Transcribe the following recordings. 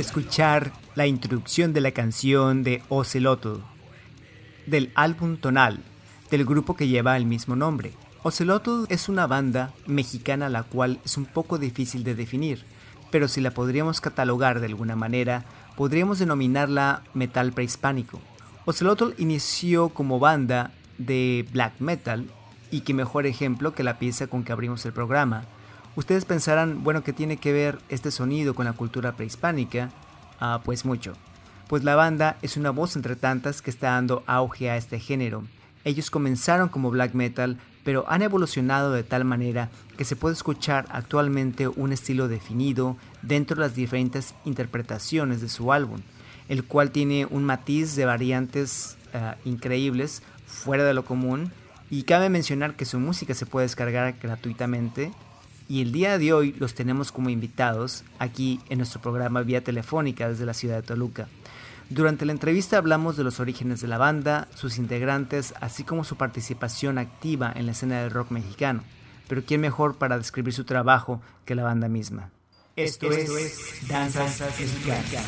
Escuchar la introducción de la canción de Ocelotl, del álbum Tonal, del grupo que lleva el mismo nombre. Ocelotl es una banda mexicana la cual es un poco difícil de definir, pero si la podríamos catalogar de alguna manera, podríamos denominarla metal prehispánico. Ocelotl inició como banda de black metal y qué mejor ejemplo que la pieza con que abrimos el programa. Ustedes pensarán, bueno, ¿qué tiene que ver este sonido con la cultura prehispánica? Ah, pues mucho. Pues la banda es una voz entre tantas que está dando auge a este género. Ellos comenzaron como black metal, pero han evolucionado de tal manera que se puede escuchar actualmente un estilo definido dentro de las diferentes interpretaciones de su álbum, el cual tiene un matiz de variantes ah, increíbles, fuera de lo común, y cabe mencionar que su música se puede descargar gratuitamente y el día de hoy los tenemos como invitados aquí en nuestro programa vía telefónica desde la ciudad de Toluca. Durante la entrevista hablamos de los orígenes de la banda, sus integrantes, así como su participación activa en la escena del rock mexicano. Pero ¿quién mejor para describir su trabajo que la banda misma? Esto, es, Danzas Mexicanas.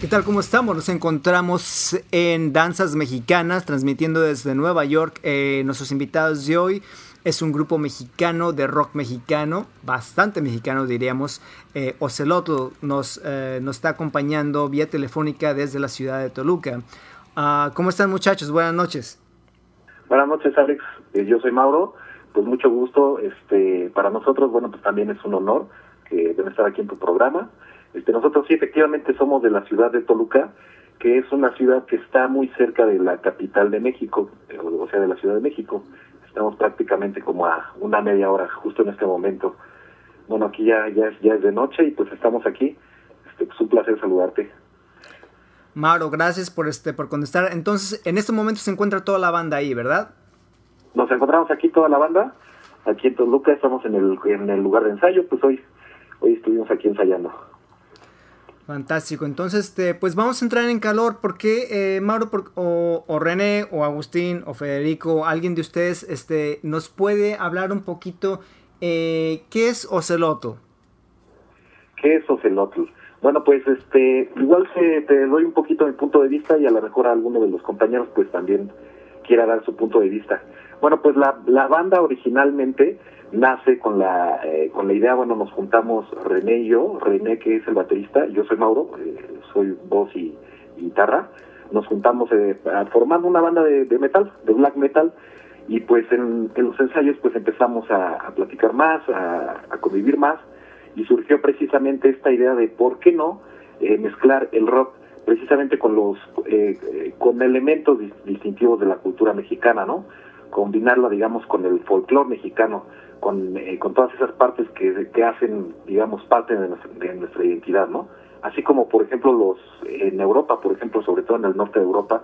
¿Qué tal? ¿Cómo estamos? Nos encontramos en Danzas Mexicanas, transmitiendo desde Nueva York. Eh, nuestros invitados de hoy es un grupo mexicano de rock mexicano, bastante mexicano diríamos. Eh, Ocelotl nos, eh, nos está acompañando vía telefónica desde la ciudad de Toluca. Uh, ¿Cómo están muchachos? Buenas noches. Buenas noches Alex, eh, yo soy Mauro, pues mucho gusto. Este, para nosotros, bueno, pues también es un honor que deben estar aquí en tu programa. Este, nosotros sí efectivamente somos de la ciudad de Toluca, que es una ciudad que está muy cerca de la capital de México, o sea, de la Ciudad de México. Estamos prácticamente como a una media hora, justo en este momento. Bueno, aquí ya, ya, es, ya es de noche y pues estamos aquí. Este, es pues, un placer saludarte. Mauro, gracias por este por contestar. Entonces, en este momento se encuentra toda la banda ahí, ¿verdad? Nos encontramos aquí toda la banda, aquí en Toluca, estamos en el, en el lugar de ensayo, pues hoy, hoy estuvimos aquí ensayando. Fantástico. Entonces, este, pues vamos a entrar en calor. ¿Por qué, eh, Mauro, o, René, o Agustín, o Federico, alguien de ustedes, este, nos puede hablar un poquito eh, qué es Oceloto? ¿Qué es Oceloto? Bueno, pues, este, igual se, te doy un poquito mi punto de vista y a lo mejor alguno de los compañeros, pues, también quiera dar su punto de vista. Bueno, pues la, la banda originalmente nace con la eh, con la idea, bueno, nos juntamos René y yo, René que es el baterista, yo soy Mauro, eh, soy voz y, guitarra, nos juntamos eh, formando una banda de, metal, de black metal, y pues en, los ensayos pues empezamos a, platicar más, a, convivir más, y surgió precisamente esta idea de por qué no mezclar el rock precisamente con los con elementos distintivos de la cultura mexicana, ¿no? Combinarlo, digamos, con el folclore mexicano con, eh, con todas esas partes que, que hacen, digamos, parte de nuestra, identidad, ¿no? Así como, por ejemplo, los en Europa, por ejemplo, sobre todo en el norte de Europa,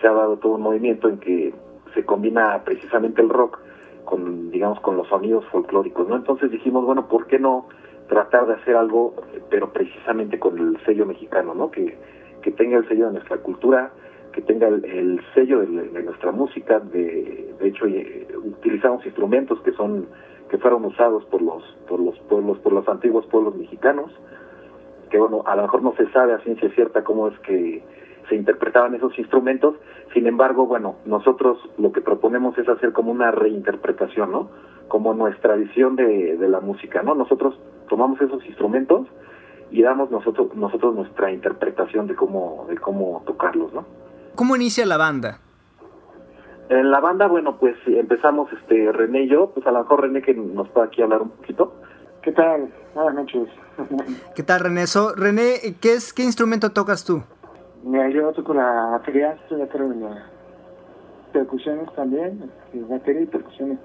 se ha dado todo un movimiento en que se combina precisamente el rock con, digamos, con los sonidos folclóricos, ¿no? Entonces dijimos, bueno, ¿por qué no tratar de hacer algo, pero precisamente con el sello mexicano, ¿no? Que, que tenga el sello de nuestra cultura, que tenga el, sello de, nuestra música. De, de hecho, eh, utilizamos instrumentos que son que fueron usados por los por los pueblos por los antiguos pueblos mexicanos. Que bueno, a lo mejor no se sabe a ciencia cierta cómo es que se interpretaban esos instrumentos. Sin embargo, bueno, nosotros lo que proponemos es hacer como una reinterpretación, ¿no? Como nuestra visión de, de la música, ¿no? Nosotros tomamos esos instrumentos y damos nosotros nosotros nuestra interpretación de cómo de cómo tocarlos, ¿no? ¿Cómo inicia la banda? En la banda, bueno, pues empezamos este René y yo, pues a lo mejor René que nos puede aquí hablar un poquito. ¿Qué tal? Buenas noches. ¿Qué tal René? So, René, ¿qué es qué instrumento tocas tú? Mira, yo toco la batería, estoy a cargo de las percusiones también, este, batería y percusiones.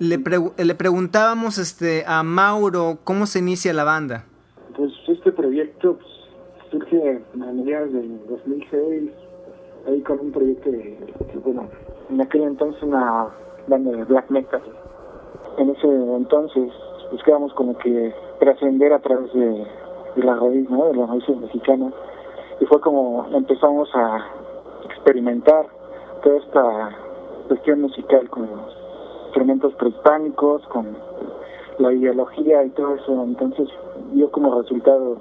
Le, le preguntábamos este a Mauro cómo se inicia la banda. Pues este proyecto pues, surge a mediados del 2006, ahí con un proyecto de, bueno, en aquel entonces una banda de black metal. En ese entonces buscábamos como que trascender a través de, la raíz, ¿no? de las raíces mexicanas. Y fue como empezamos a experimentar toda esta cuestión musical con los instrumentos prehispánicos, con la ideología y todo eso. Entonces dio como resultado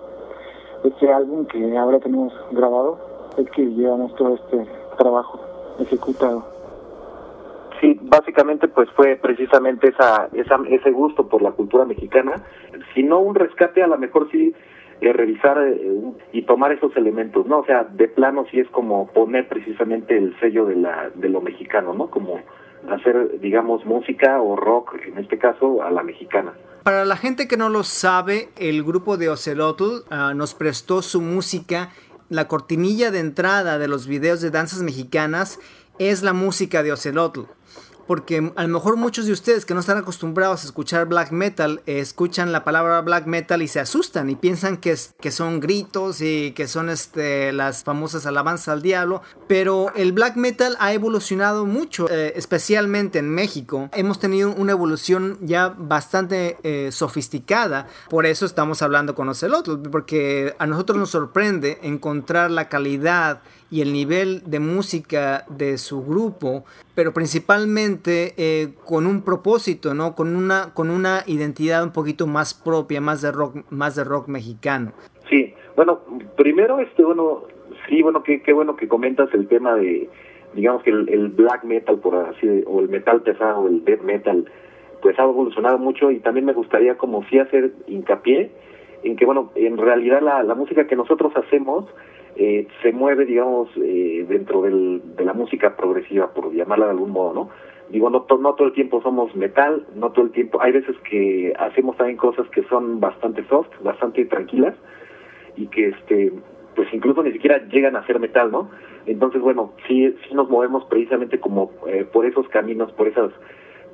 este álbum que ahora tenemos grabado, es que llevamos todo este trabajo ejecutado. Sí, básicamente pues fue precisamente esa, esa, ese gusto por la cultura mexicana, si no un rescate, a lo mejor sí eh, revisar eh, y tomar esos elementos, ¿no? O sea, de plano sí es como poner precisamente el sello de, la, de lo mexicano, ¿no? Como hacer, digamos, música o rock, en este caso, a la mexicana. Para la gente que no lo sabe, el grupo de Ocelotl ah, nos prestó su música. La cortinilla de entrada de los videos de danzas mexicanas es la música de Ocelotl porque a lo mejor muchos de ustedes que no están acostumbrados a escuchar black metal, eh, escuchan la palabra black metal y se asustan y piensan que, es, que son gritos y que son este, las famosas alabanzas al diablo, pero el black metal ha evolucionado mucho, eh, especialmente en México. Hemos tenido una evolución ya bastante eh, sofisticada, por eso estamos hablando con Ocelot, porque a nosotros nos sorprende encontrar la calidad y el nivel de música de su grupo, pero principalmente eh, con un propósito, ¿no? Con una, con una identidad un poquito más propia, más de rock, más de rock mexicano. Sí, bueno, primero, este, bueno, sí, bueno, qué, qué bueno que comentas el tema de, digamos que el, black metal, por así, o el metal pesado, el death metal, pues ha evolucionado mucho y también me gustaría como sí hacer hincapié en que, bueno, en realidad la, la música que nosotros hacemos, eh, se mueve, digamos, eh, dentro del, de la música progresiva, por llamarla de algún modo, ¿no? Digo, no, no todo el tiempo somos metal, no todo el tiempo, hay veces que hacemos también cosas que son bastante soft, bastante tranquilas, y que, este, pues incluso ni siquiera llegan a ser metal, ¿no? Entonces, bueno, sí, sí nos movemos precisamente como eh, por esos caminos, por esos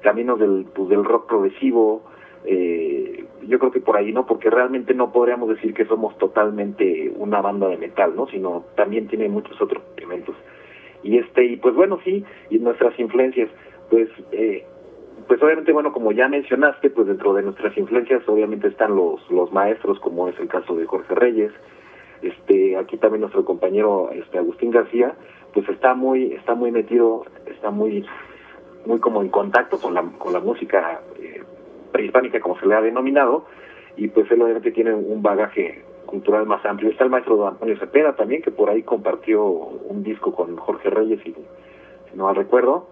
caminos del, pues, del rock progresivo, eh, yo creo que por ahí no, porque realmente no podríamos decir que somos totalmente una banda de metal, ¿no? Sino también tiene muchos otros elementos. Y este, y pues bueno, sí, y nuestras influencias, pues, eh, pues obviamente, bueno, como ya mencionaste, pues dentro de nuestras influencias obviamente están los, los maestros, como es el caso de Jorge Reyes, este, aquí también nuestro compañero este Agustín García, pues está muy, está muy metido, está muy, muy como en contacto con la, con la música prehispánica, como se le ha denominado, y pues él obviamente tiene un bagaje cultural más amplio. Está el maestro Antonio Cepeda también, que por ahí compartió un disco con Jorge Reyes, y, si no mal recuerdo.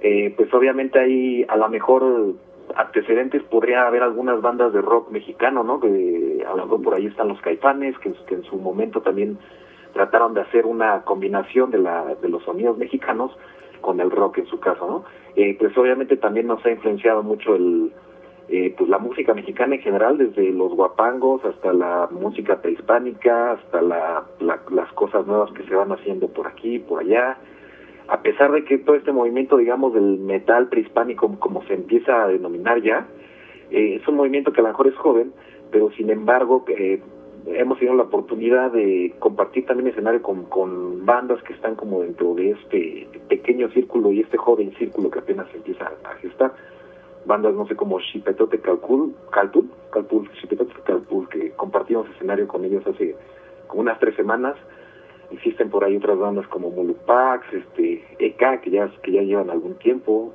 Eh, pues obviamente hay a lo mejor antecedentes, podría haber algunas bandas de rock mexicano, ¿no? Que a lo mejor por ahí están los caifanes, que, que en su momento también trataron de hacer una combinación de, la, de los sonidos mexicanos con el rock en su caso, ¿no? Eh, pues obviamente también nos ha influenciado mucho el, eh, pues la música mexicana en general, desde los guapangos hasta la música prehispánica, hasta la, las cosas nuevas que se van haciendo por aquí, por allá. A pesar de que todo este movimiento, digamos, del metal prehispánico, como se empieza a denominar ya, eh, es un movimiento que a lo mejor es joven, pero sin embargo eh, hemos tenido la oportunidad de compartir también escenario con, con bandas que están como dentro de este pequeño círculo y este joven círculo que apenas se empieza a gestar bandas, no sé, como Chipetote Calcul, Calpul, Calpul, Chipetote Calpul, que compartimos escenario con ellos hace como unas tres semanas. Existen por ahí otras bandas como Mulupax, este, EK, que ya, que ya llevan algún tiempo,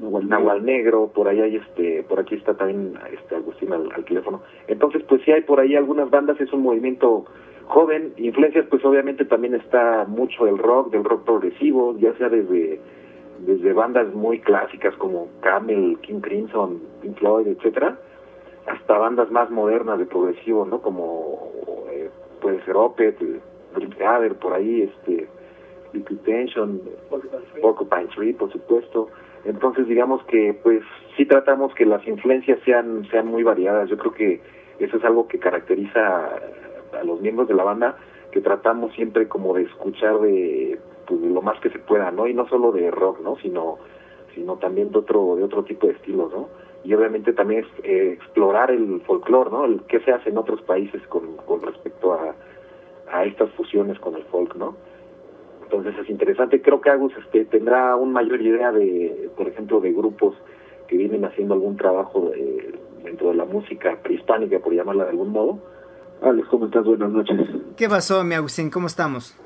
Nahual, Negro, por ahí hay este, por aquí está también este Agustín al, al, teléfono. Entonces, pues sí hay por ahí algunas bandas, es un movimiento joven, influencias pues obviamente también está mucho del rock, del rock progresivo, ya sea desde desde bandas muy clásicas como Camel, King Crimson, Pink Floyd, etcétera, hasta bandas más modernas de progresivo, ¿no? Como eh, puede ser Opeth, Dream por ahí, este, Liquid Tension, Porcupine Tree, por supuesto. Entonces, digamos que, pues, sí tratamos que las influencias sean sean muy variadas. Yo creo que eso es algo que caracteriza a los miembros de la banda, que tratamos siempre como de escuchar de pues, lo más que se pueda, ¿no? Y no solo de rock, ¿no? Sino, sino también de otro, de otro tipo de estilos, ¿no? Y obviamente también es, eh, explorar el folclore, ¿no? El qué se hace en otros países con, con respecto a, a estas fusiones con el folk, ¿no? Entonces es interesante. Creo que Agus este, tendrá una mayor idea de, por ejemplo, de grupos que vienen haciendo algún trabajo dentro de la música prehispánica, por llamarla de algún modo. Alex, ¿cómo estás? Buenas noches. ¿Qué pasó, mi Agustín? ¿Cómo estamos?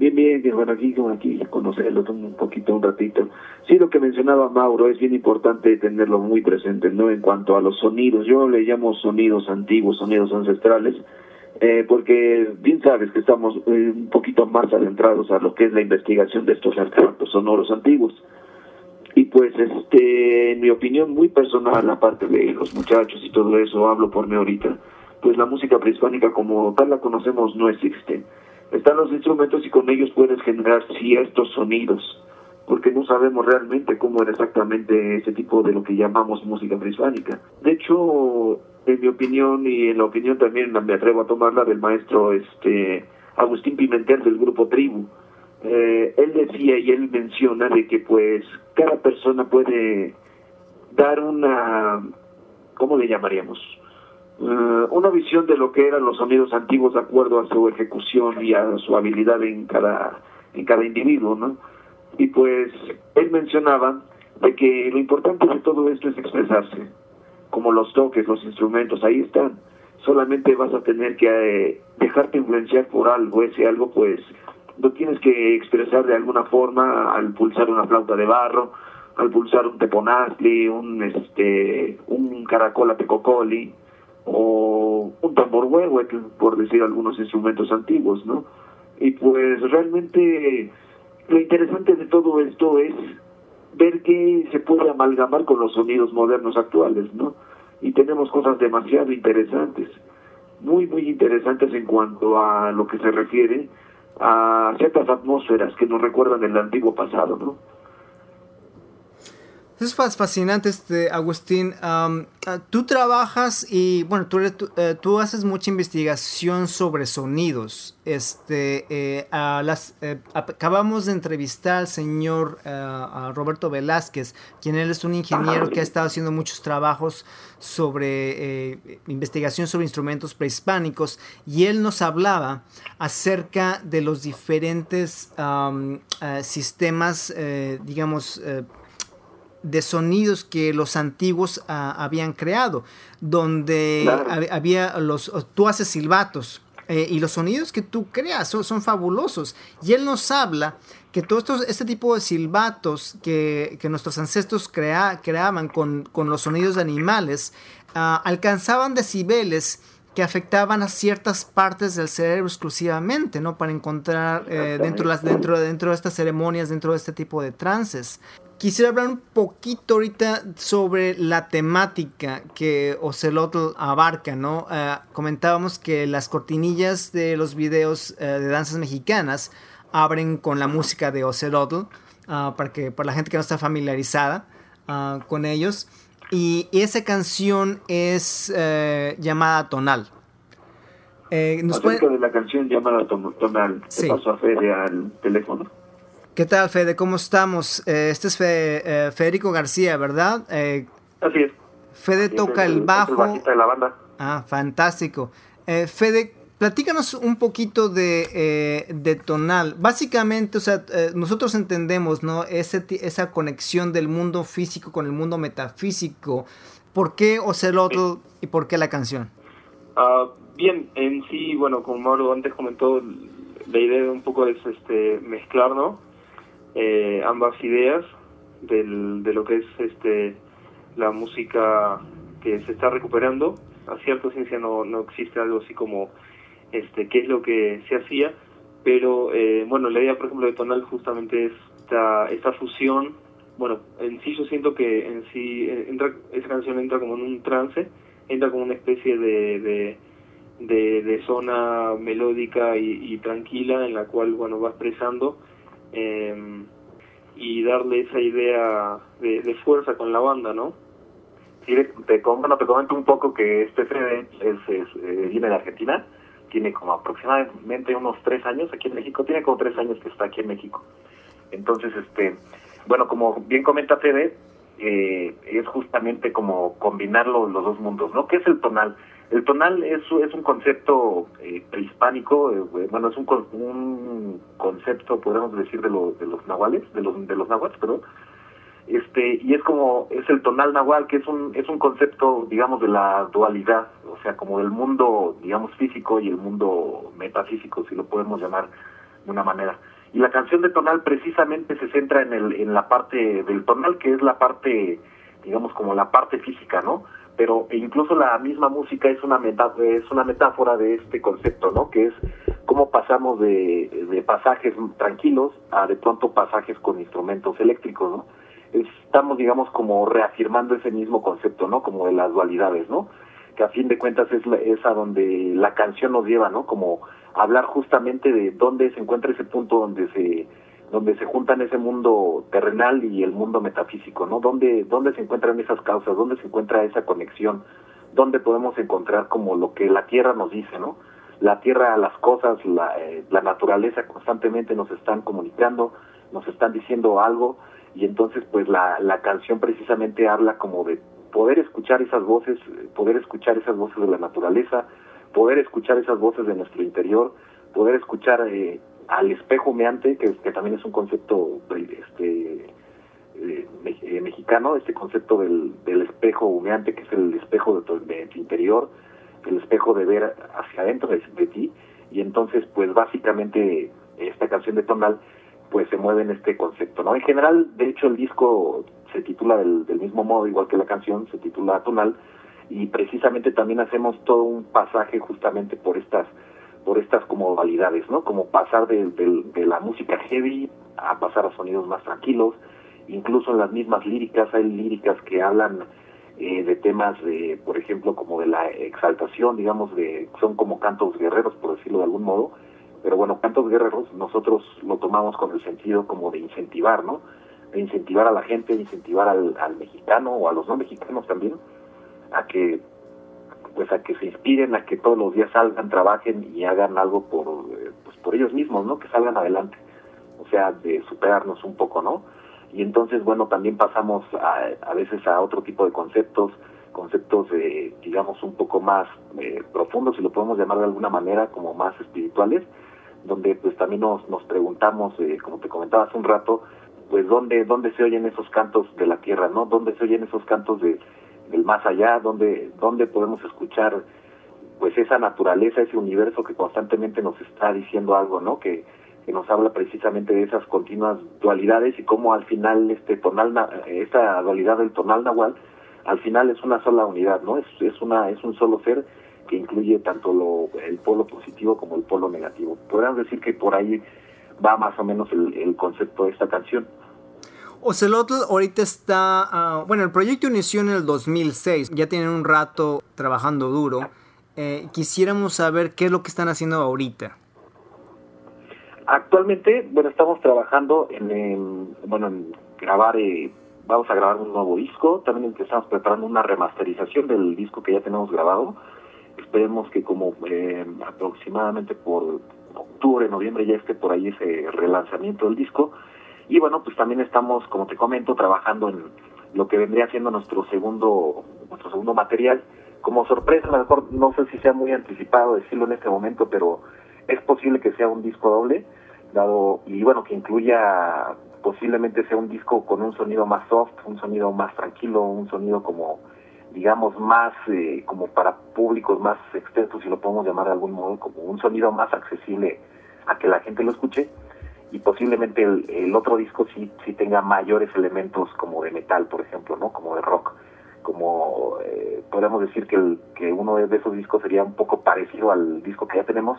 Bien, bien, bueno, aquí, aquí conocerlo un poquito, un ratito. Sí, lo que mencionaba Mauro, es bien importante tenerlo muy presente, ¿no? En cuanto a los sonidos, yo le llamo sonidos antiguos, sonidos ancestrales. eh, porque bien sabes que estamos eh, un poquito más adentrados a lo que es la investigación de estos artefactos sonoros antiguos. Y pues, este, en mi opinión muy personal, aparte de los muchachos y todo eso, hablo por mí ahorita, pues la música prehispánica como tal la conocemos no existe. Están los instrumentos y con ellos puedes generar ciertos sonidos, porque no sabemos realmente cómo era exactamente ese tipo de lo que llamamos música prehispánica. De hecho, en mi opinión y en la opinión también me atrevo a tomarla del maestro este Agustín Pimentel del grupo Tribu, eh, él decía y él menciona de que pues cada persona puede dar una, ¿cómo le llamaríamos? Uh, una visión de lo que eran los sonidos antiguos de acuerdo a su ejecución y a su habilidad en cada, en cada individuo, ¿no? Y pues él mencionaba de que lo importante de todo esto es expresarse, como los toques, los instrumentos, ahí están. Solamente vas a tener que eh, dejarte influenciar por algo, ese algo pues lo tienes que expresar de alguna forma al pulsar una flauta de barro, al pulsar un teponazli, un este un caracola tecocoli o un tambor huevo, por decir algunos instrumentos antiguos, ¿no? Y pues realmente lo interesante de todo esto es ver que se puede amalgamar con los sonidos modernos actuales, ¿no? Y tenemos cosas demasiado interesantes, muy, muy interesantes en cuanto a lo que se refiere a ciertas atmósferas que nos recuerdan el antiguo pasado, ¿no? Es fascinante, este, Agustín. Ah, tú trabajas y, bueno, tú, eh, tú, haces mucha investigación sobre sonidos. Este, eh, eh, acabamos de entrevistar al señor Roberto Velázquez, quien él es un ingeniero que ha estado haciendo muchos trabajos sobre investigación sobre instrumentos prehispánicos y él nos hablaba acerca de los diferentes sistemas, digamos, de sonidos que los antiguos ah, habían creado, donde había los, tú haces silbatos eh, y los sonidos que tú creas son, fabulosos. Y él nos habla que todo esto, este tipo de silbatos que, nuestros ancestros crea, creaban con, los sonidos de animales, ah, alcanzaban decibeles que afectaban a ciertas partes del cerebro exclusivamente, ¿no? Para encontrar eh, dentro, las, dentro, dentro de estas ceremonias, dentro de este tipo de trances. Quisiera hablar un poquito ahorita sobre la temática que Ocelotl abarca, ¿no? Eh, comentábamos que las cortinillas de los videos eh, de danzas mexicanas abren con la música de Ocelotl, ah, para, que, para la gente que no está familiarizada ah, con ellos. Y, esa canción es eh, llamada Tonal. ¿nos Acerca de la canción llamada Tonal, ¿qué pasó a Fede al teléfono? ¿Qué tal, Fede? ¿Cómo estamos? Eh, este es eh, Federico García, ¿verdad? Eh, Así es. Fede toca el, bajo. de la banda. Ah, fantástico. Fede, platícanos un poquito de, de, tonal. Básicamente, o sea, nosotros entendemos, ¿no? Ese, esa conexión del mundo físico con el mundo metafísico. ¿Por qué Ocelotl y por qué la canción? Ah, bien, en sí, bueno, como Mauro antes comentó, la idea un poco es este, mezclar, ¿no? eh, ambas ideas del, de lo que es este la música que se está recuperando. A cierta ciencia no, no existe algo así como este qué es lo que se hacía, pero eh, bueno, la idea, por ejemplo, de Tonal justamente es esta, esta fusión. Bueno, en sí yo siento que en sí entra, esa canción entra como en un trance, entra como una especie de, de, de, zona melódica y, tranquila en la cual bueno va expresando eh, y darle esa idea de, fuerza con la banda, ¿no? Sí, te, te comento un poco que este Fede es, eh, viene de Argentina, tiene como aproximadamente unos tres años aquí en México, tiene como tres años que está aquí en México. Entonces, este, bueno, como bien comenta Fede, eh, es justamente como combinar los, los dos mundos, ¿no? ¿Qué es el tonal? El tonal es, es un concepto eh, prehispánico, eh, bueno, es un, un concepto, podríamos decir, de, de los nahuales, de los, de los nahuales, perdón. Este, y es como, es el tonal nahual, que es un, es un concepto, digamos, de la dualidad, o sea, como del mundo, digamos, físico y el mundo metafísico, si lo podemos llamar de una manera. Y la canción de tonal precisamente se centra en, el, en la parte del tonal, que es la parte, digamos, como la parte física, ¿no? pero incluso la misma música es una metáfora, es una metáfora de este concepto, ¿no? Que es cómo pasamos de, de pasajes tranquilos a de pronto pasajes con instrumentos eléctricos, ¿no? Estamos, digamos, como reafirmando ese mismo concepto, ¿no? Como de las dualidades, ¿no? Que a fin de cuentas es, la, es a donde la canción nos lleva, ¿no? Como hablar justamente de dónde se encuentra ese punto donde se donde se juntan ese mundo terrenal y el mundo metafísico, ¿no? ¿Dónde, dónde se encuentran esas causas? ¿Dónde se encuentra esa conexión? ¿Dónde podemos encontrar como lo que la Tierra nos dice, ¿no? La Tierra, las cosas, la, eh, la naturaleza constantemente nos están comunicando, nos están diciendo algo y entonces pues la, la canción precisamente habla como de poder escuchar esas voces, poder escuchar esas voces de la naturaleza, poder escuchar esas voces de nuestro interior, poder escuchar eh, al espejo humeante, que, que, también es un concepto este, eh, eh, mexicano, este concepto del, del, espejo humeante, que es el espejo de tu, de tu, interior, el espejo de ver hacia adentro de, de, ti, y entonces, pues básicamente esta canción de Tonal, pues se mueve en este concepto, ¿no? En general, de hecho, el disco se titula del, del mismo modo, igual que la canción, se titula Tonal, y precisamente también hacemos todo un pasaje justamente por estas por estas como validades, ¿no? Como pasar de, de, de, la música heavy a pasar a sonidos más tranquilos, incluso en las mismas líricas hay líricas que hablan eh, de temas de, por ejemplo, como de la exaltación, digamos, de son como cantos guerreros, por decirlo de algún modo, pero bueno, cantos guerreros nosotros lo tomamos con el sentido como de incentivar, ¿no? De incentivar a la gente, de incentivar al, al mexicano o a los no mexicanos también a que pues a que se inspiren, a que todos los días salgan, trabajen y hagan algo por pues por ellos mismos, ¿no? Que salgan adelante. O sea, de superarnos un poco, ¿no? Y entonces, bueno, también pasamos a, a veces a otro tipo de conceptos, conceptos, eh, digamos, un poco más eh, profundos, si lo podemos llamar de alguna manera, como más espirituales, donde pues también nos, nos preguntamos, eh, como te comentaba hace un rato, pues dónde, dónde se oyen esos cantos de la tierra, ¿no? ¿Dónde se oyen esos cantos de, del más allá, donde, donde podemos escuchar pues esa naturaleza, ese universo que constantemente nos está diciendo algo, ¿no? Que, que nos habla precisamente de esas continuas dualidades y cómo al final este tonal, esta dualidad del tonal nahual, al final es una sola unidad, ¿no? Es, es una, es un solo ser que incluye tanto lo, el polo positivo como el polo negativo. Podríamos decir que por ahí va más o menos el, el concepto de esta canción. Ocelotl ahorita está, uh, bueno, el proyecto inició en el 2006, ya tienen un rato trabajando duro. Eh, quisiéramos saber qué es lo que están haciendo ahorita. Actualmente, bueno, estamos trabajando en, en bueno, en grabar, eh, vamos a grabar un nuevo disco, también estamos preparando una remasterización del disco que ya tenemos grabado. Esperemos que como eh, aproximadamente por octubre, noviembre ya esté por ahí ese relanzamiento del disco y bueno, pues también estamos, como te comento, trabajando en lo que vendría siendo nuestro segundo, nuestro segundo material. Como sorpresa, a lo mejor no sé si sea muy anticipado decirlo en este momento, pero es posible que sea un disco doble, dado, y bueno, que incluya, posiblemente sea un disco con un sonido más soft, un sonido más tranquilo, un sonido como, digamos, más, eh, como para públicos más extensos, si lo podemos llamar de algún modo, como un sonido más accesible a que la gente lo escuche y posiblemente el, el, otro disco sí, sí tenga mayores elementos como de metal, por ejemplo, ¿no? Como de rock. Como eh, podríamos decir que, el, que uno de esos discos sería un poco parecido al disco que ya tenemos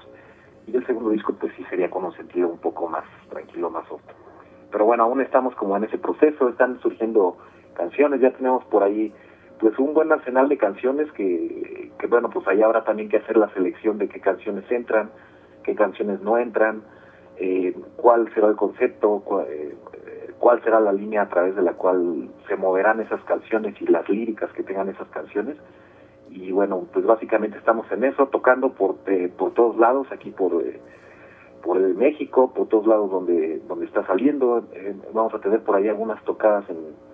y el segundo disco pues sí sería con un sentido un poco más tranquilo, más soft. Pero bueno, aún estamos como en ese proceso, están surgiendo canciones, ya tenemos por ahí pues un buen arsenal de canciones que, que bueno, pues ahí habrá también que hacer la selección de qué canciones entran, qué canciones no entran, eh, cuál será el concepto, cuál, eh, cuál será la línea a través de la cual se moverán esas canciones y las líricas que tengan esas canciones. Y bueno, pues básicamente estamos en eso, tocando por, eh, por todos lados, aquí por, eh, por el México, por todos lados donde, donde está saliendo. Eh, vamos a tener por ahí algunas tocadas en,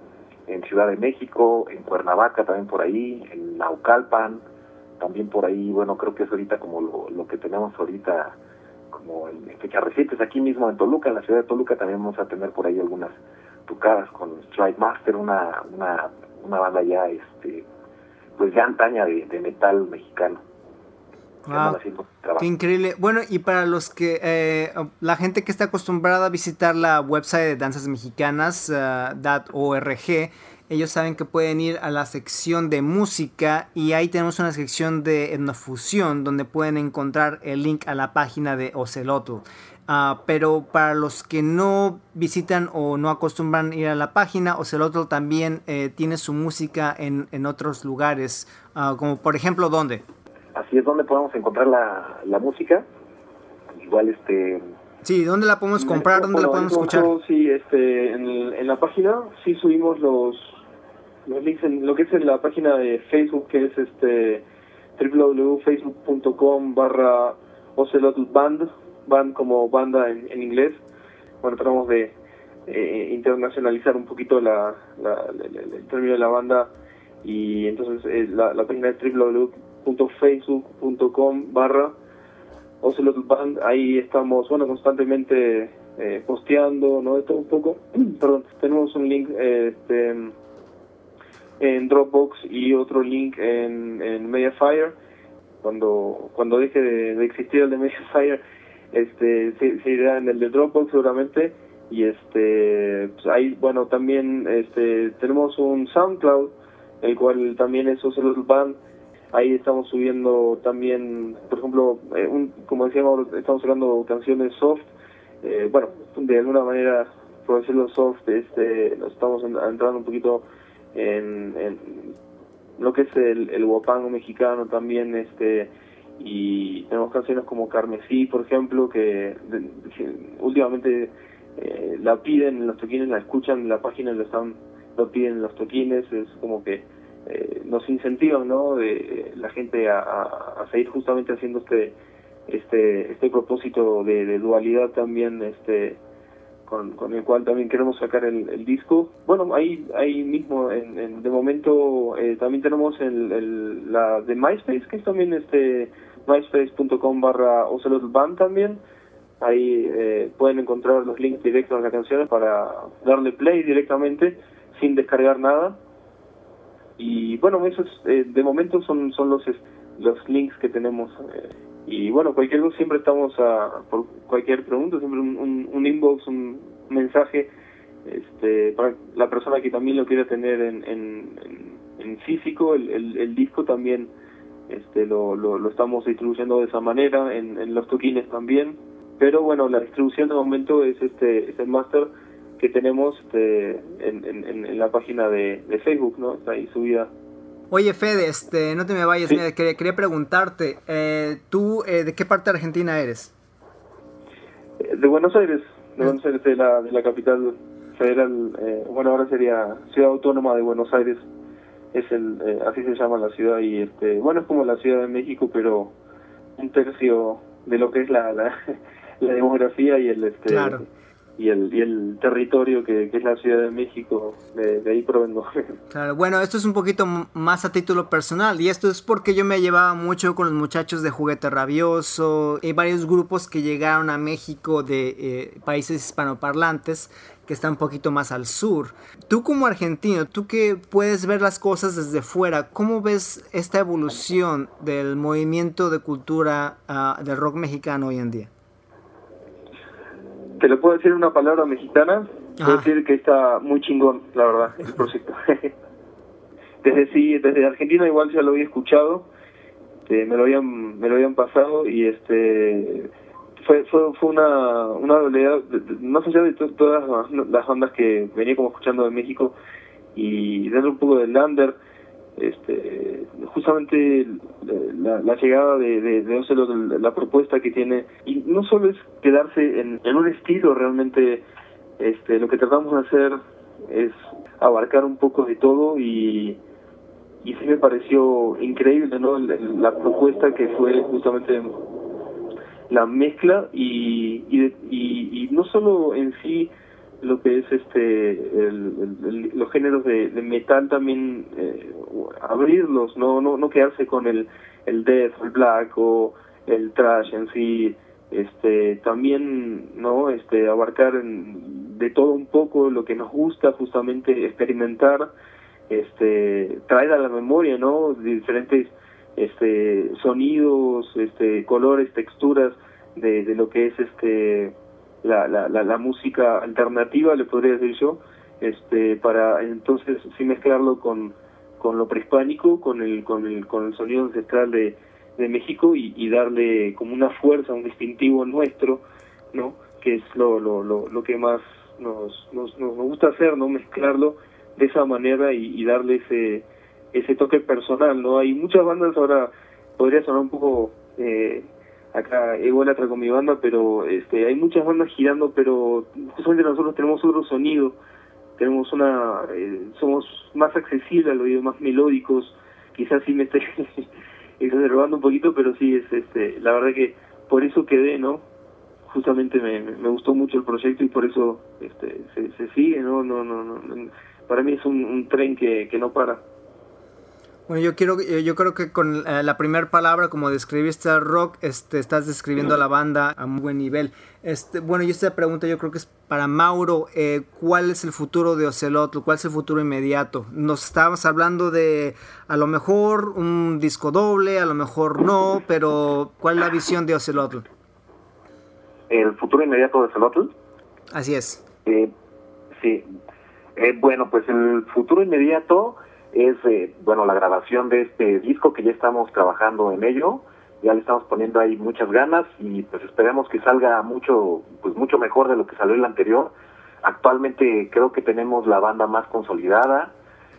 en Ciudad de México, en Cuernavaca también por ahí, en Naucalpan, también por ahí, bueno, creo que es ahorita como lo, que tenemos ahorita como en fechas recientes, aquí mismo en Toluca, en la ciudad de Toluca, también vamos a tener por ahí algunas tocadas con Strike Master, una, una, una banda ya, este, pues ya antaña de metal mexicano. Wow, qué increíble. Bueno, y para los que, eh, la gente que está acostumbrada a visitar la website de danzas mexicanas, uh, .org, ellos saben que pueden ir a la sección de música y ahí tenemos una sección de etnofusión donde pueden encontrar el link a la página de Ocelotl. Ah, pero para los que no visitan o no acostumbran ir a la página, Ocelotl también eh, tiene su música en, en otros lugares, ah, como por ejemplo, ¿dónde? Así es donde podemos encontrar la, la música. Igual este Sí, ¿dónde la podemos comprar? ¿Dónde la podemos escuchar? Sí, este, en, en, la página sí subimos los, los links en lo que es en la página de Facebook, que es este www.facebook.com barra Band, band como banda en, en inglés. Bueno, tratamos de eh, internacionalizar un poquito la, la, el término de la banda y entonces eh, la, la página es www.facebook.com barra Band, ahí estamos, bueno, constantemente eh, posteando, ¿no? De todo un poco. Perdón, tenemos un link este, en Dropbox y otro link en, en Mediafire. Cuando cuando deje de, existir el de Mediafire, este, se, irá en el de Dropbox seguramente. Y este, pues ahí, bueno, también este, tenemos un SoundCloud, el cual también es Ocelot Band Ahí estamos subiendo también, por ejemplo, eh, un, como decíamos, estamos hablando canciones soft. Eh, bueno, de alguna manera, por decirlo soft, este, nos estamos entrando un poquito en, en lo que es el, el guapango mexicano también, este y tenemos canciones como Carmesí, por ejemplo, que, últimamente eh, la piden los toquines, la escuchan en la página, lo están lo piden los toquines, es como que eh, nos incentivan ¿no? de la gente a, a, seguir justamente haciendo este este este propósito de, dualidad también este con, con, el cual también queremos sacar el, disco. Bueno ahí ahí mismo en, de momento eh, también tenemos el, el, la de MySpace que es también este myspace.com barra Band también. Ahí eh, pueden encontrar los links directos a las canciones para darle play directamente sin descargar nada y bueno, esos eh, de momento son, son los, los links que tenemos. Eh, y bueno, cualquier cosa siempre estamos a, por cualquier pregunta, siempre un, un, inbox, un mensaje este, para la persona que también lo quiera tener en, en, físico, el, el, el, disco también este, lo, lo, lo, estamos distribuyendo de esa manera, en, en los toquines también. Pero bueno, la distribución de momento es este es el máster que tenemos este, en, en, en, la página de, de, Facebook, ¿no? Está ahí subida. Oye, Fede, este, no te me vayas, quería, quería, preguntarte, eh, ¿tú eh, de qué parte de Argentina eres? Eh, de Buenos Aires, de Buenos Aires, de la, de la capital federal, eh, bueno, ahora sería Ciudad Autónoma de Buenos Aires, es el, eh, así se llama la ciudad, y este, bueno, es como la Ciudad de México, pero un tercio de lo que es la, la, la demografía y el, este, claro y el, y el territorio que, es la Ciudad de México, de, ahí provengo. Claro, bueno, esto es un poquito más a título personal y esto es porque yo me llevaba mucho con los muchachos de Juguete Rabioso y varios grupos que llegaron a México de eh, países hispanoparlantes que están un poquito más al sur. Tú como argentino, tú que puedes ver las cosas desde fuera, ¿cómo ves esta evolución del movimiento de cultura uh, del rock mexicano hoy en día? Te lo puedo decir en una palabra mexicana, puedo decir que está muy chingón, la verdad, el proyecto. desde sí, desde Argentina igual ya lo había escuchado, me lo habían me lo habían pasado y este fue fue, fue una una más allá de todas las bandas que venía como escuchando de México y dentro un poco del lander este justamente la, la llegada de, de, de la propuesta que tiene y no solo es quedarse en, en un estilo realmente este lo que tratamos de hacer es abarcar un poco de todo y y sí me pareció increíble no la, propuesta que fue justamente la mezcla y, y, y, y no solo en sí lo que es este el, los géneros de, metal también eh, abrirlos no no no quedarse con el el death el black o el trash en sí este también no este abarcar de todo un poco lo que nos gusta justamente experimentar este traer a la memoria no diferentes este sonidos este colores texturas de, de lo que es este la, la, la, música alternativa, le podría decir yo, este para entonces sí mezclarlo con, con lo prehispánico, con el, con el, con el sonido ancestral de, de México y, y darle como una fuerza, un distintivo nuestro, ¿no? Que es lo, lo, lo, lo que más nos, nos, nos gusta hacer, ¿no? Mezclarlo de esa manera y, y darle ese, ese toque personal, ¿no? Hay muchas bandas ahora, podría sonar un poco eh, acá ególatra con mi banda, pero este hay muchas bandas girando, pero justamente nosotros tenemos otro sonido, tenemos una, eh, somos más accesibles al oído, más melódicos, quizás sí me esté exacerbando un poquito, pero sí es este, la verdad que por eso quedé, ¿no? Justamente me, me gustó mucho el proyecto y por eso este, se, sigue, ¿no? No, no, no, para mí es un, un tren que, que no para. Bueno, yo quiero, yo creo que con eh, la primera palabra, como describiste al rock, este, estás describiendo a la banda a muy buen nivel. Este, bueno, y esta pregunta yo creo que es para Mauro. Eh, ¿Cuál es el futuro de Ocelot? ¿Cuál es el futuro inmediato? Nos estábamos hablando de a lo mejor un disco doble, a lo mejor no, pero ¿cuál es la visión de Ocelot? ¿El futuro inmediato de Ocelot? Así es. Eh, sí. Eh, bueno, pues el futuro inmediato es, eh, bueno, la grabación de este disco que ya estamos trabajando en ello, ya le estamos poniendo ahí muchas ganas y pues esperemos que salga mucho, pues mucho mejor de lo que salió el anterior. Actualmente creo que tenemos la banda más consolidada.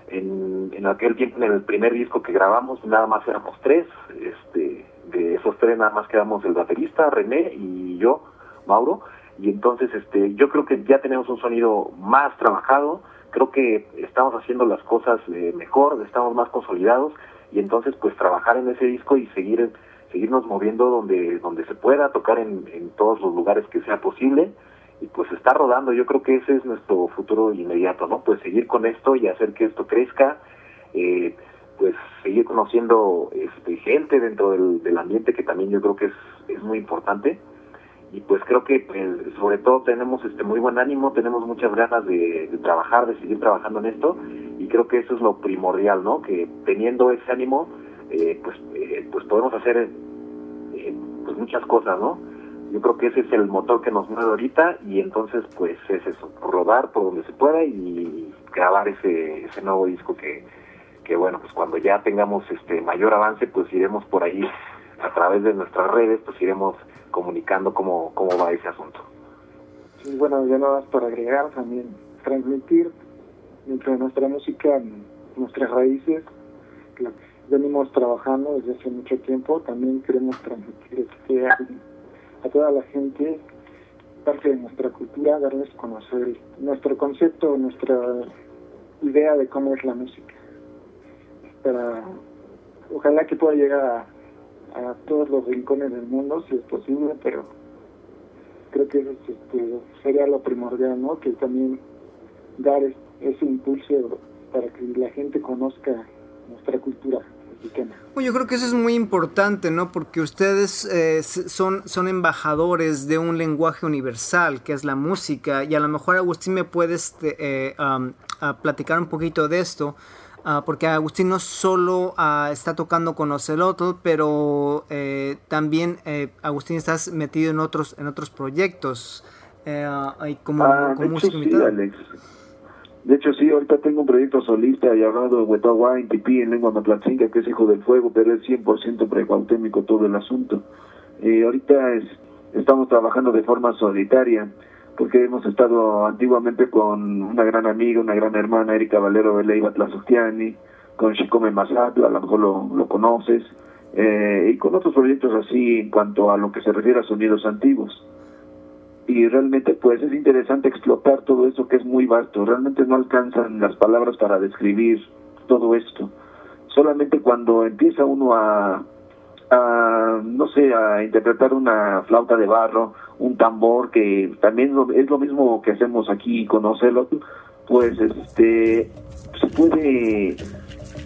En, en aquel tiempo, en el primer disco que grabamos, nada más éramos tres. Este, de esos tres nada más quedamos el baterista, René y yo, Mauro. Y entonces, este, yo creo que ya tenemos un sonido más trabajado creo que estamos haciendo las cosas eh, mejor, estamos más consolidados y entonces pues trabajar en ese disco y seguir seguirnos moviendo donde donde se pueda, tocar en, en todos los lugares que sea posible y pues estar rodando. Yo creo que ese es nuestro futuro inmediato, ¿no? Pues seguir con esto y hacer que esto crezca, eh, pues seguir conociendo este, gente dentro del, del ambiente que también yo creo que es, es muy importante y pues creo que pues, sobre todo tenemos este muy buen ánimo, tenemos muchas ganas de, de, trabajar, de seguir trabajando en esto y creo que eso es lo primordial, ¿no? Que teniendo ese ánimo, eh, pues eh, pues podemos hacer eh, pues muchas cosas, ¿no? Yo creo que ese es el motor que nos mueve ahorita y entonces pues es eso, rodar por donde se pueda y grabar ese ese nuevo disco que que bueno pues cuando ya tengamos este mayor avance pues iremos por ahí a través de nuestras redes pues iremos comunicando cómo, cómo va ese asunto. Bueno, ya nada más para agregar también, transmitir dentro de nuestra música nuestras raíces, venimos trabajando desde hace mucho tiempo, también queremos transmitir este, a, toda la gente parte de nuestra cultura, darles conocer nuestro concepto, nuestra idea de cómo es la música. Para, ojalá que pueda llegar a a todos los rincones del mundo si es posible, pero creo que este, sería lo primordial, ¿no? Que también dar ese impulso para que la gente conozca nuestra cultura mexicana. Yo creo que eso es muy importante, ¿no? Porque ustedes eh, son, son embajadores de un lenguaje universal, que es la música, y a lo mejor Agustín me puedes eh, um, platicar un poquito de esto. Uh, porque Agustín no solo uh, está tocando con Ocelotl, pero eh, también eh, Agustín estás metido en otros en otros proyectos eh, como, ah, como músico sí, invitado. Alex. De hecho, sí, ahorita tengo un proyecto solista llamado Huetahuá en Tipí, en lengua matlatzinca, que es Hijo del Fuego, pero es 100% precautémico todo el asunto. ahorita es, estamos trabajando de forma solitaria porque hemos estado antiguamente con una gran amiga, una gran hermana, Erika Valero de Leiva Tlazostiani, con Shikome Masatla, a lo mejor lo, lo conoces, eh, y con otros proyectos así en cuanto a lo que se refiere a sonidos antiguos. Y realmente pues es interesante explotar todo eso que es muy vasto, realmente no alcanzan las palabras para describir todo esto. Solamente cuando empieza uno a, a no sé, a interpretar una flauta de barro, un tambor que también es lo mismo que hacemos aquí conocerlo pues este se puede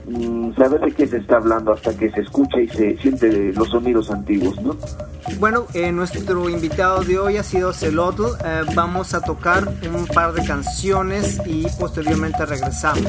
mm, saber de qué se está hablando hasta que se escucha y se siente los sonidos antiguos, ¿no? Bueno, eh, nuestro invitado de hoy ha sido Celotl. Eh, vamos a tocar un par de canciones y posteriormente regresamos.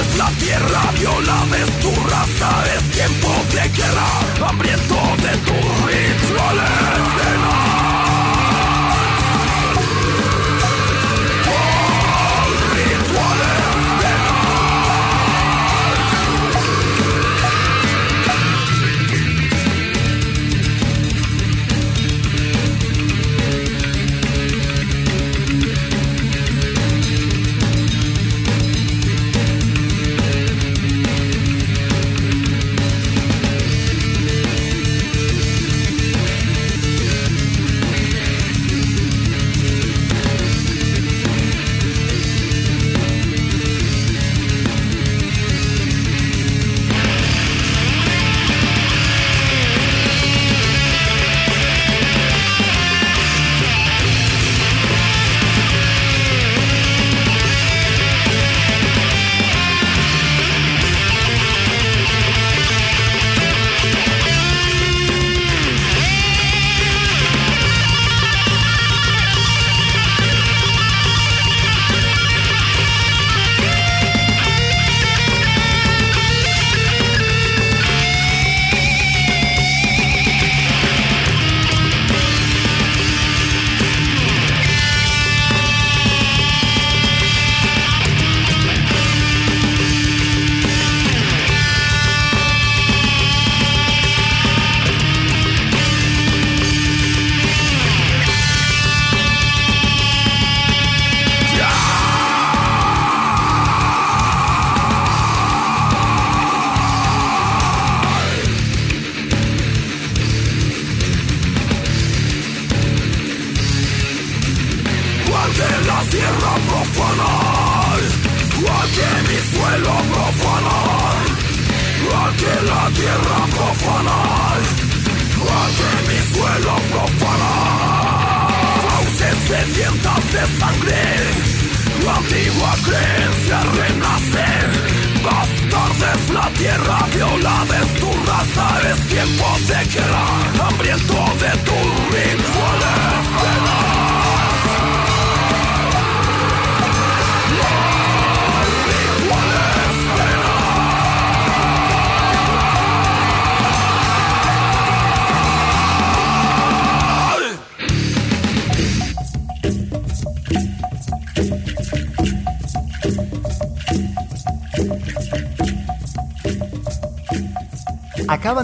Es la tierra, violada es tu raza, es tiempo de guerra, hambriento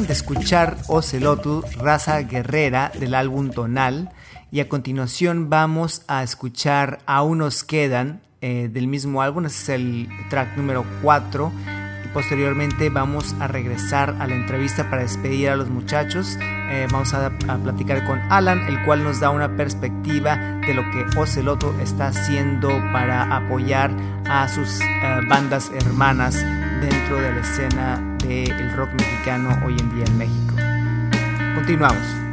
Escuchar Ocelotu, raza guerrera del álbum Tonal. Y a continuación vamos a escuchar Aún nos quedan eh, del mismo álbum, ese es el track número 4 y posteriormente vamos a regresar a la entrevista para despedir a los muchachos. Eh, vamos a, platicar con Alan, el cual nos da una perspectiva de lo que Oceloto está haciendo para apoyar a sus eh, bandas hermanas dentro de la escena del rock mexicano hoy en día en México. Continuamos.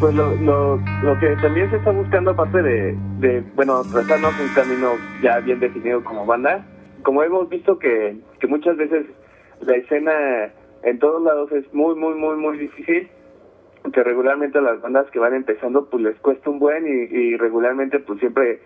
Pues lo, lo, lo que también se está buscando, aparte de, de, bueno, trazarnos un camino ya bien definido como banda, como hemos visto que, que muchas veces la escena en todos lados es muy, muy, muy, muy difícil, que regularmente las bandas que van empezando pues les cuesta un buen y, y regularmente pues siempre,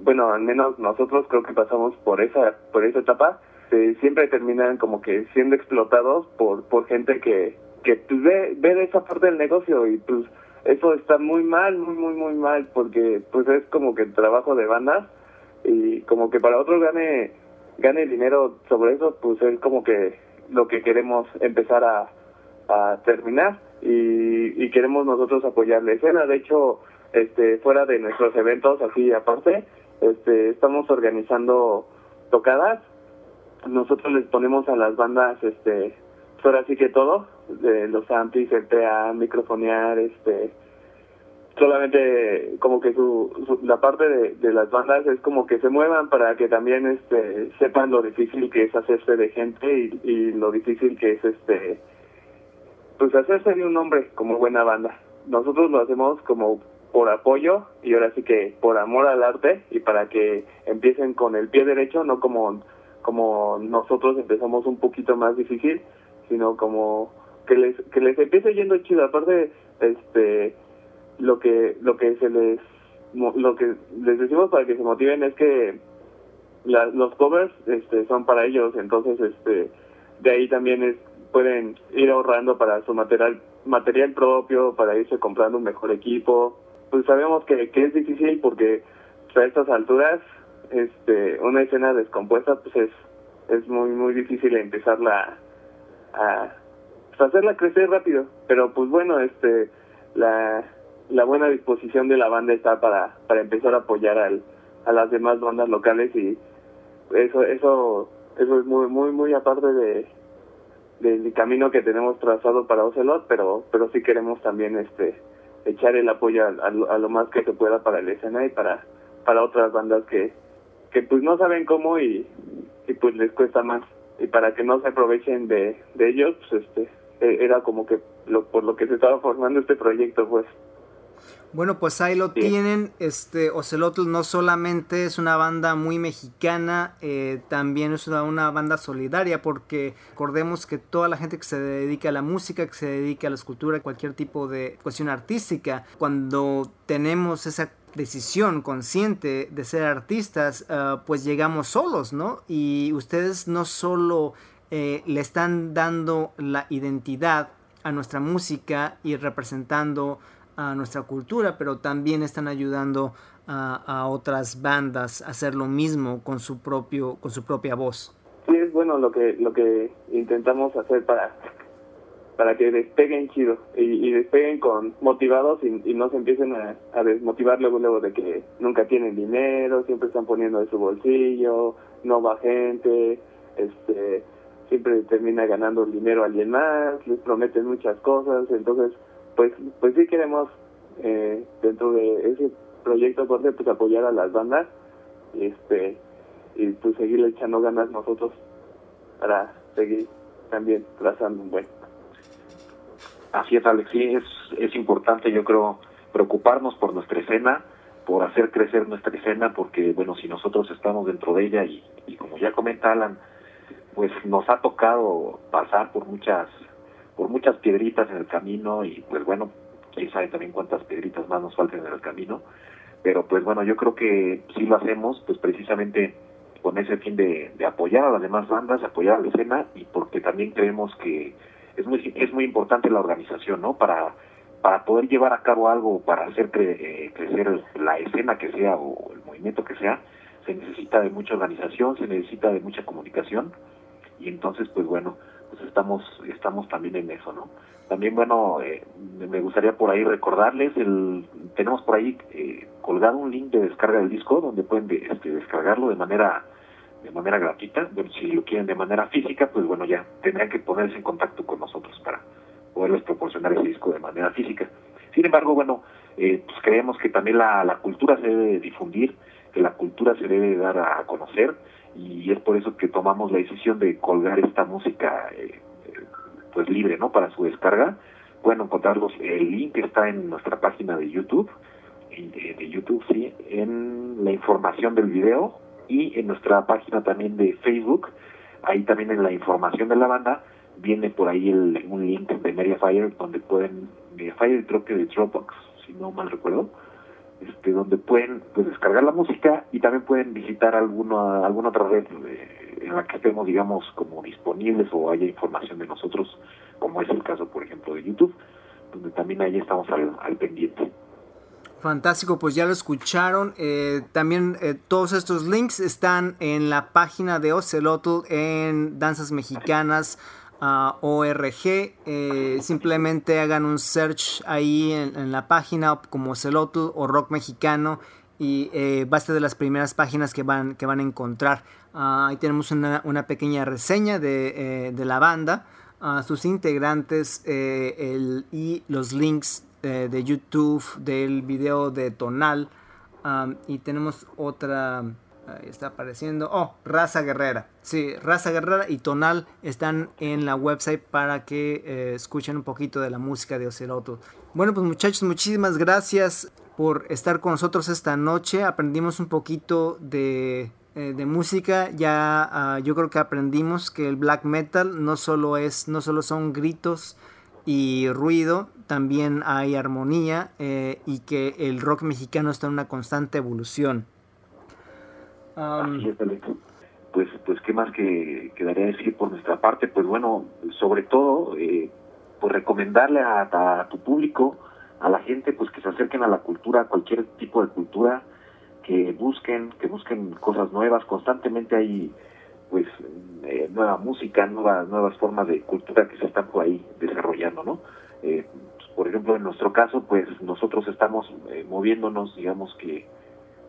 bueno, al menos nosotros creo que pasamos por esa, por esa etapa, eh, siempre terminan como que siendo explotados por, por gente que, que pues, ve, ve esa parte del negocio y pues eso está muy mal, muy, muy, muy mal, porque pues es como que el trabajo de bandas y como que para otros gane, gane dinero sobre eso, pues es como que lo que queremos empezar a, a terminar y, y queremos nosotros apoyar la escena. De hecho, este, fuera de nuestros eventos, así aparte, este, estamos organizando tocadas. Nosotros les ponemos a las bandas, este, ahora sí que todo, de los amplis, el microfonear, este, solamente como que su, la parte de, de, las bandas es como que se muevan para que también este sepan lo difícil que es hacerse de gente y, y lo difícil que es este pues hacerse de un nombre como buena banda. Nosotros lo hacemos como por apoyo y ahora sí que por amor al arte y para que empiecen con el pie derecho no como como nosotros empezamos un poquito más difícil sino como que les que les empiece yendo chido. Aparte este lo que lo que se les lo que les decimos para que se motiven es que la, los covers este son para ellos. Entonces este de ahí también es, pueden ir ahorrando para su material material propio para irse comprando un mejor equipo. Pues sabemos que, que es difícil porque a estas alturas este una escena descompuesta pues es es muy muy difícil empezarla a pues, hacerla crecer rápido. Pero pues bueno este la la buena disposición de la banda está para, para empezar a apoyar al, a las demás bandas locales y eso eso eso es muy muy muy aparte de del camino que tenemos trazado para Ocelot pero pero sí queremos también este echar el apoyo a, a, a, lo, más que se pueda para la escena y para para otras bandas que que pues no saben cómo y, y pues les cuesta más. Y para que no se aprovechen de, de ellos pues este era como que lo, por lo que se estaba formando este proyecto pues bueno, pues ahí lo sí. tienen. Este Ocelotl no solamente es una banda muy mexicana, eh, también es una, una, banda solidaria, porque recordemos que toda la gente que se dedica a la música, que se dedica a la escultura, cualquier tipo de cuestión artística, cuando tenemos esa decisión consciente de ser artistas, uh, pues llegamos solos, ¿no? Y ustedes no solo eh, le están dando la identidad a nuestra música y representando a nuestra cultura, pero también están ayudando a, a, otras bandas a hacer lo mismo con su propio con su propia voz. Sí, es bueno lo que lo que intentamos hacer para para que despeguen chido y, despeguen con motivados y, y no se empiecen a, a, desmotivar luego luego de que nunca tienen dinero, siempre están poniendo de su bolsillo, no va gente, este siempre termina ganando el dinero a alguien más, les prometen muchas cosas, entonces pues pues sí queremos eh, dentro de ese proyecto corte pues apoyar a las bandas este y pues seguirle echando ganas nosotros para seguir también trazando un buen. Así es Alex sí es es importante yo creo preocuparnos por nuestra escena por hacer crecer nuestra escena porque bueno si nosotros estamos dentro de ella y, y como ya comenta Alan pues nos ha tocado pasar por muchas por muchas piedritas en el camino y pues bueno, quién sabe también cuántas piedritas más nos faltan en el camino, pero pues bueno, yo creo que sí lo hacemos pues precisamente con ese fin de, de apoyar a las demás bandas, apoyar a la escena y porque también creemos que es muy es muy importante la organización, ¿no? Para para poder llevar a cabo algo, para hacer cre eh, crecer la escena que sea o el movimiento que sea, se necesita de mucha organización, se necesita de mucha comunicación y entonces pues bueno, pues estamos estamos también en eso no también bueno eh, me gustaría por ahí recordarles el tenemos por ahí eh, colgado un link de descarga del disco donde pueden de, este, descargarlo de manera de manera gratuita. Bueno, si lo quieren de manera física pues bueno ya tendrían que ponerse en contacto con nosotros para poderles proporcionar ese disco de manera física. Sin embargo bueno eh, pues creemos que también la, la cultura se debe difundir que la cultura se debe dar a conocer y es por eso que tomamos la decisión de colgar esta música eh, pues libre no para su descarga. Pueden encontrarlos el link está en nuestra página de YouTube de, de YouTube sí en la información del video y en nuestra página también de Facebook. Ahí también en la información de la banda viene por ahí el, un link de Mediafire donde pueden Mediafire creo que de Dropbox si no mal recuerdo este, donde pueden pues, descargar la música y también pueden visitar alguna, alguna otra red eh, en la que estemos, digamos, como disponibles o haya información de nosotros, como es el caso, por ejemplo, de YouTube, donde también ahí estamos al, al pendiente. Fantástico, pues ya lo escucharon. Eh, también eh, todos estos links están en la página de Ocelotl en Danzas Mexicanas Eh, simplemente hagan un search ahí en, la página como Celotl o Rock Mexicano y eh, de las primeras páginas que van, que van a encontrar. Ah, ahí tenemos una, pequeña reseña de, eh, la banda, sus integrantes y los links de YouTube del video de Tonal. y tenemos otra Ahí está apareciendo. Oh, Raza Guerrera. Sí, Raza Guerrera y Tonal están en la website para que eh, escuchen un poquito de la música de Oceloto. Bueno, pues muchachos, muchísimas gracias por estar con nosotros esta noche. Aprendimos un poquito de, eh, música. Ya ah, yo creo que aprendimos que el black metal no solo es, no solo son gritos y ruido, también hay armonía eh, y que el rock mexicano está en una constante evolución. Así es, Pues, pues, ¿qué más que quedaría decir por nuestra parte? Pues bueno, sobre todo, eh, pues recomendarle a, tu público, a la gente, pues que se acerquen a la cultura, a cualquier tipo de cultura, que busquen, que busquen cosas nuevas. Constantemente hay, pues, eh, nueva música, nuevas, nuevas formas de cultura que se están por ahí desarrollando, ¿no? Eh, pues, por ejemplo, en nuestro caso, pues nosotros estamos moviéndonos, digamos que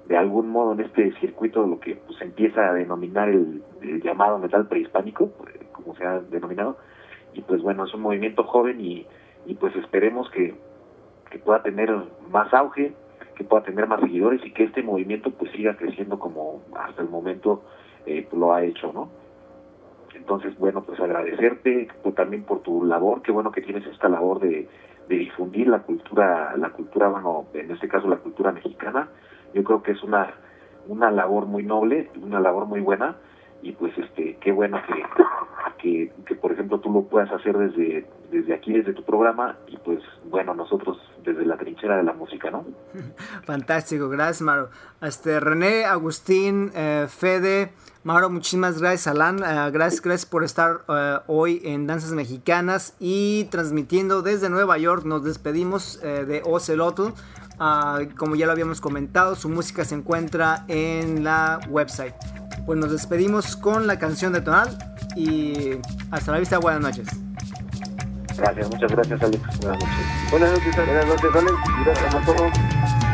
de algún modo en este circuito lo que pues, empieza a denominar el, llamado metal prehispánico, eh, como se ha denominado, y pues bueno, es un movimiento joven y, y pues esperemos que, que pueda tener más auge, que pueda tener más seguidores y que este movimiento pues siga creciendo como hasta el momento eh, lo ha hecho, ¿no? Entonces, bueno, pues agradecerte pues, también por tu labor, qué bueno que tienes esta labor de, de difundir la cultura, la cultura, bueno, en este caso la cultura mexicana, yo creo que es una, una labor muy noble, una labor muy buena y pues este qué bueno que, que, por ejemplo tú lo puedas hacer desde, desde aquí, desde tu programa y pues bueno, nosotros desde la trinchera de la música, ¿no? Fantástico, gracias Maro. Este, René, Agustín, eh, Fede, Mauro, muchísimas gracias, Alan. Eh, gracias, gracias por estar eh, hoy en Danzas Mexicanas y transmitiendo desde Nueva York. Nos despedimos de Ocelotl. Ah, como ya lo habíamos comentado, su música se encuentra en la website. Pues nos despedimos con la canción de Tonal y hasta la vista, buenas noches. Gracias, muchas gracias Alex. Buenas noches. Buenas noches, Buenas noches Alex. Gracias a todos.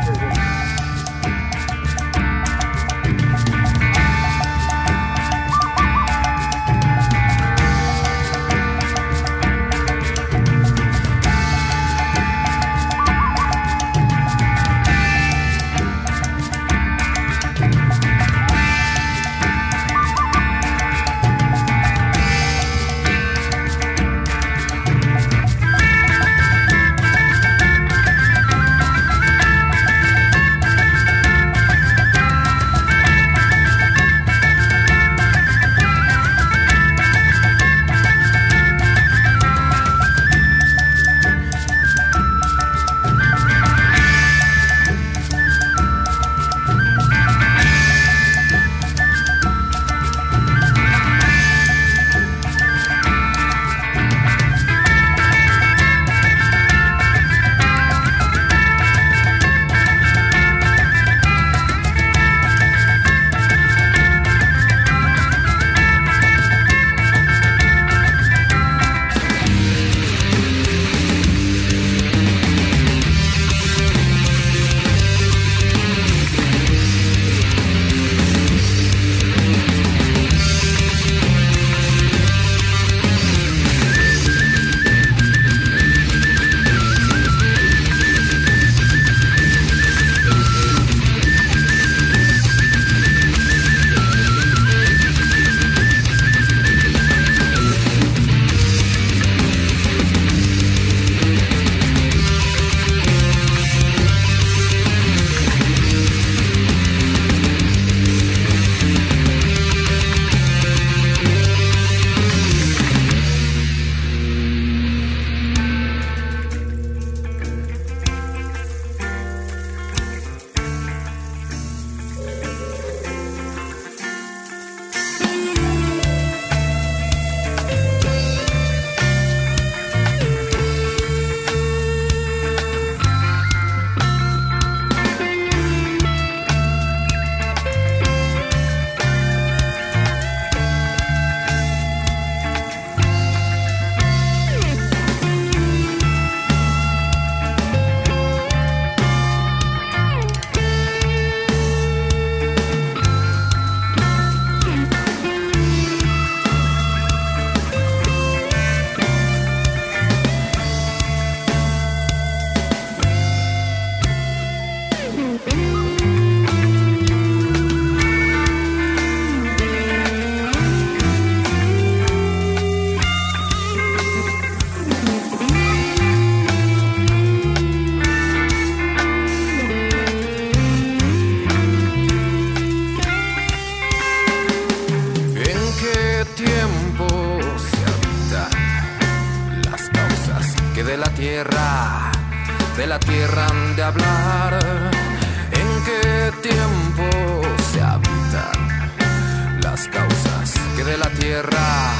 Que de la tierra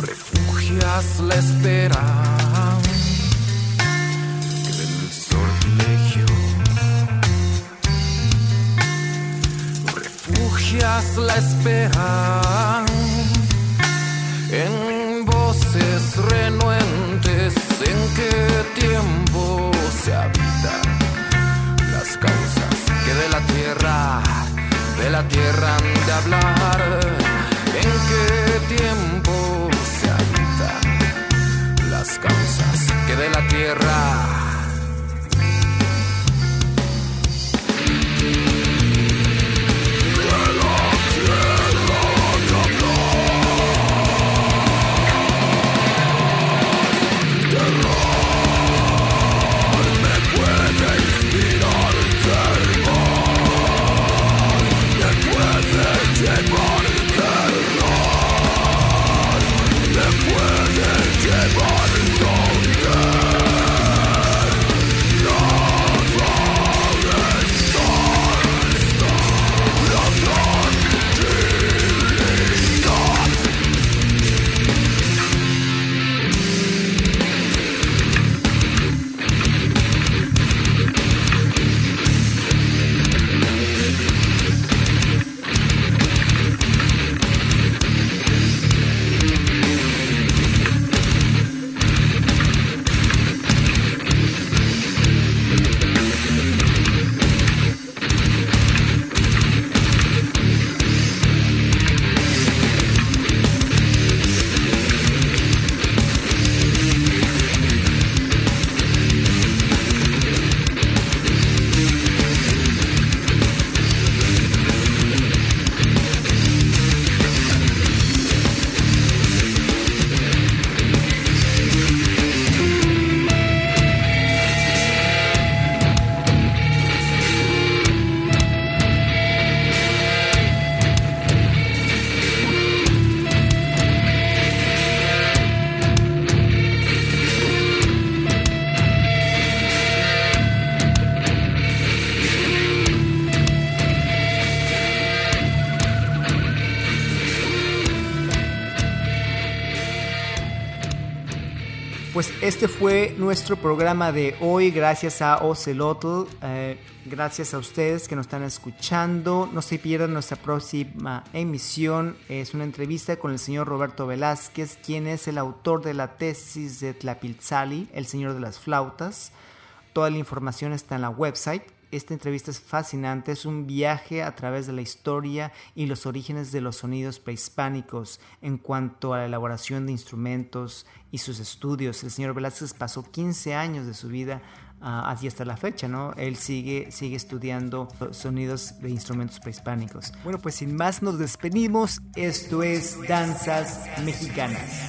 refugias la espera? que del sortilegio refugias la espera en voces renuentes en qué tiempo se habitan las causas de la tierra de la tierra han de hablar. En qué tiempo se habitan las causas que de la tierra este fue nuestro programa de hoy, gracias a Ocelotl, eh, gracias a ustedes que nos están escuchando. No se pierdan nuestra próxima emisión, es una entrevista con el señor Roberto Velázquez, quien es el autor de la tesis de Tlapilzali, El Señor de las Flautas. Toda la información está en la website esta entrevista es fascinante, es un viaje a través de la historia y los orígenes de los sonidos prehispánicos en cuanto a la elaboración de instrumentos y sus estudios. El señor Velázquez pasó 15 años de su vida uh, así hasta la fecha, ¿no? Él sigue, sigue estudiando sonidos de instrumentos prehispánicos. Bueno, pues sin más nos despedimos. Esto es Danzas Mexicanas.